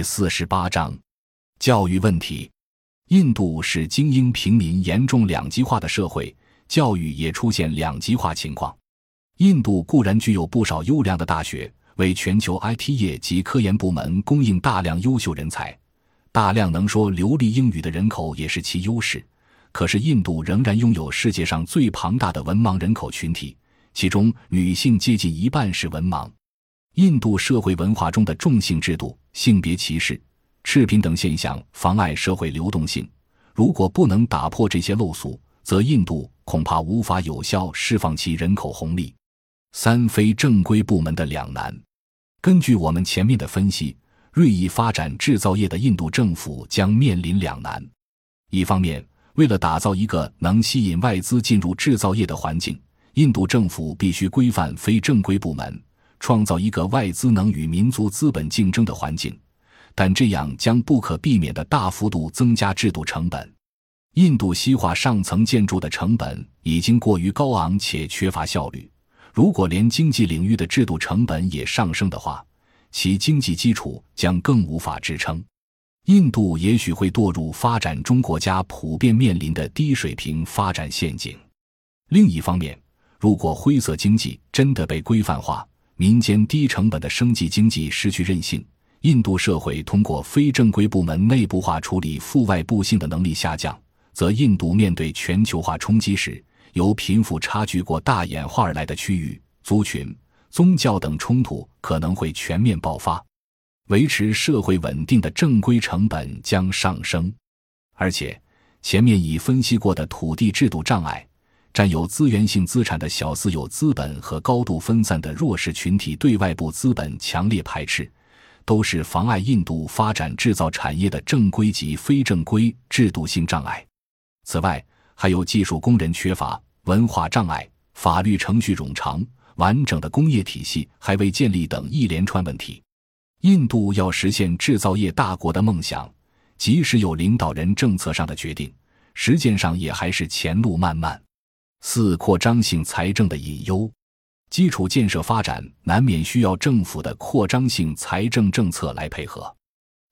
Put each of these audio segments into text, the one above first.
第四十八章，教育问题。印度是精英平民严重两极化的社会，教育也出现两极化情况。印度固然具有不少优良的大学，为全球 IT 业及科研部门供应大量优秀人才，大量能说流利英语的人口也是其优势。可是，印度仍然拥有世界上最庞大的文盲人口群体，其中女性接近一半是文盲。印度社会文化中的重性制度、性别歧视、赤贫等现象妨碍社会流动性。如果不能打破这些陋俗，则印度恐怕无法有效释放其人口红利。三非正规部门的两难。根据我们前面的分析，锐意发展制造业的印度政府将面临两难：一方面，为了打造一个能吸引外资进入制造业的环境，印度政府必须规范非正规部门。创造一个外资能与民族资本竞争的环境，但这样将不可避免地大幅度增加制度成本。印度西化上层建筑的成本已经过于高昂且缺乏效率，如果连经济领域的制度成本也上升的话，其经济基础将更无法支撑。印度也许会堕入发展中国家普遍面临的低水平发展陷阱。另一方面，如果灰色经济真的被规范化，民间低成本的生计经济失去韧性，印度社会通过非正规部门内部化处理负外部性的能力下降，则印度面对全球化冲击时，由贫富差距过大演化而来的区域、族群、宗教等冲突可能会全面爆发，维持社会稳定的正规成本将上升，而且前面已分析过的土地制度障碍。占有资源性资产的小私有资本和高度分散的弱势群体对外部资本强烈排斥，都是妨碍印度发展制造产业的正规及非正规制度性障碍。此外，还有技术工人缺乏、文化障碍、法律程序冗长、完整的工业体系还未建立等一连串问题。印度要实现制造业大国的梦想，即使有领导人政策上的决定，实践上也还是前路漫漫。四扩张性财政的隐忧，基础建设发展难免需要政府的扩张性财政政策来配合。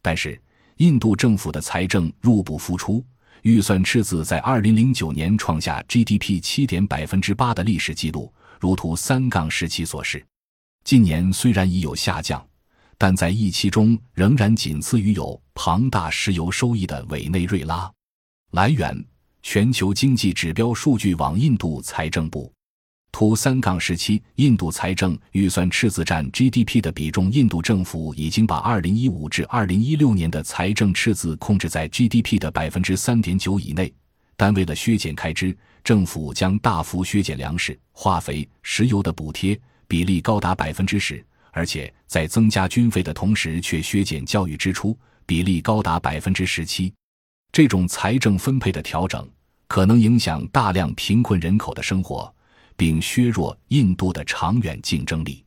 但是，印度政府的财政入不敷出，预算赤字在二零零九年创下 GDP 七点百分之八的历史记录，如图三杠时期所示。近年虽然已有下降，但在预期中仍然仅次于有庞大石油收益的委内瑞拉。来源。全球经济指标数据网印度财政部图三杠十七印度财政预算赤字占 GDP 的比重，印度政府已经把2015至2016年的财政赤字控制在 GDP 的百分之三点九以内。但为了削减开支，政府将大幅削减粮食、化肥、石油的补贴，比例高达百分之十，而且在增加军费的同时却削减教育支出，比例高达百分之十七。这种财政分配的调整，可能影响大量贫困人口的生活，并削弱印度的长远竞争力。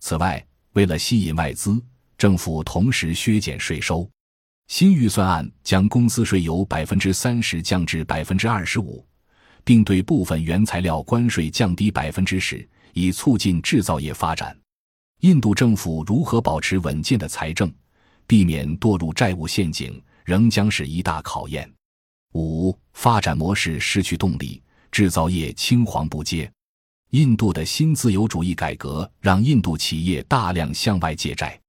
此外，为了吸引外资，政府同时削减税收。新预算案将公司税由百分之三十降至百分之二十五，并对部分原材料关税降低百分之十，以促进制造业发展。印度政府如何保持稳健的财政，避免堕入债务陷阱？仍将是一大考验。五、发展模式失去动力，制造业青黄不接。印度的新自由主义改革让印度企业大量向外借债，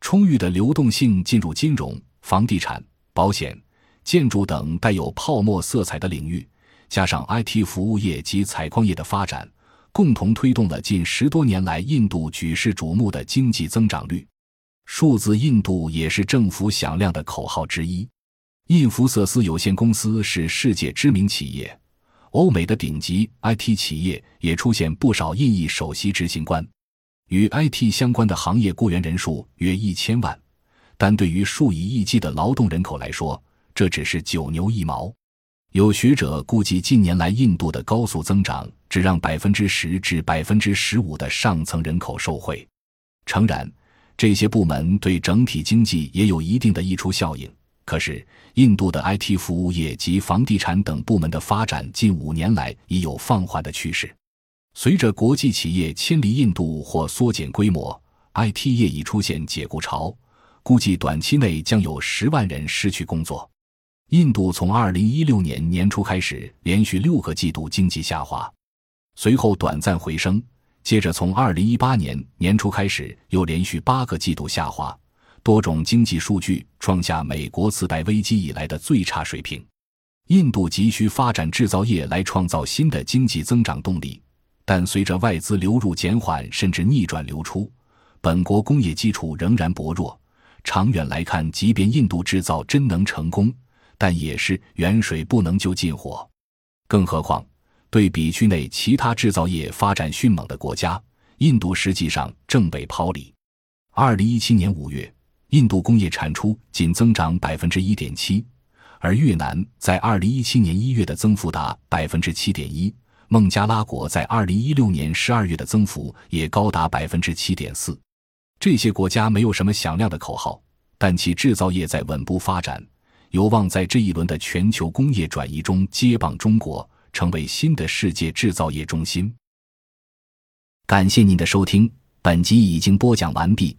充裕的流动性进入金融、房地产、保险、建筑等带有泡沫色彩的领域，加上 IT 服务业及采矿业的发展，共同推动了近十多年来印度举世瞩目的经济增长率。数字印度也是政府响亮的口号之一。印福瑟斯有限公司是世界知名企业，欧美的顶级 IT 企业也出现不少印裔首席执行官。与 IT 相关的行业雇员人数约一千万，但对于数以亿计的劳动人口来说，这只是九牛一毛。有学者估计，近年来印度的高速增长只让百分之十至百分之十五的上层人口受惠。诚然。这些部门对整体经济也有一定的溢出效应。可是，印度的 IT 服务业及房地产等部门的发展近五年来已有放缓的趋势。随着国际企业迁离印度或缩减规模，IT 业已出现解雇潮，估计短期内将有十万人失去工作。印度从二零一六年年初开始连续六个季度经济下滑，随后短暂回升，接着从二零一八年年初开始又连续八个季度下滑，多种经济数据创下美国次贷危机以来的最差水平。印度急需发展制造业来创造新的经济增长动力，但随着外资流入减缓甚至逆转流出，本国工业基础仍然薄弱。长远来看，即便印度制造真能成功，但也是远水不能救近火，更何况对比区内其他制造业发展迅猛的国家，印度实际上正被抛离。二零一七年五月，印度工业产出仅增长百分之一点七，而越南在二零一七年一月的增幅达百分之七点一，孟加拉国在二零一六年十二月的增幅也高达百分之七点四。这些国家没有什么响亮的口号，但其制造业在稳步发展。有望在这一轮的全球工业转移中接棒中国，成为新的世界制造业中心。感谢您的收听，本集已经播讲完毕。